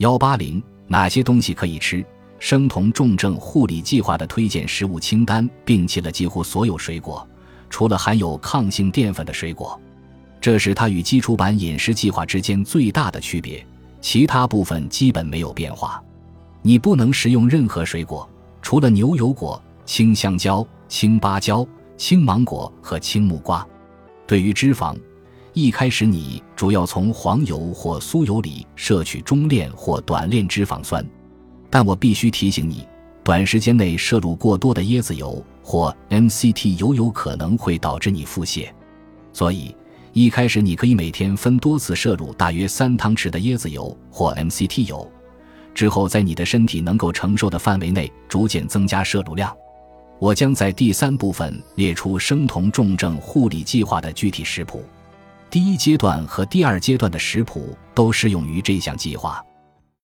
幺八零哪些东西可以吃？生酮重症护理计划的推荐食物清单摒弃了几乎所有水果，除了含有抗性淀粉的水果，这是它与基础版饮食计划之间最大的区别。其他部分基本没有变化。你不能食用任何水果，除了牛油果、青香蕉、青芭蕉、青芒果和青木瓜。对于脂肪，一开始你主要从黄油或酥油里摄取中链或短链脂肪酸，但我必须提醒你，短时间内摄入过多的椰子油或 MCT 油有可能会导致你腹泻，所以一开始你可以每天分多次摄入大约三汤匙的椰子油或 MCT 油，之后在你的身体能够承受的范围内逐渐增加摄入量。我将在第三部分列出生酮重症护理计划的具体食谱。第一阶段和第二阶段的食谱都适用于这项计划。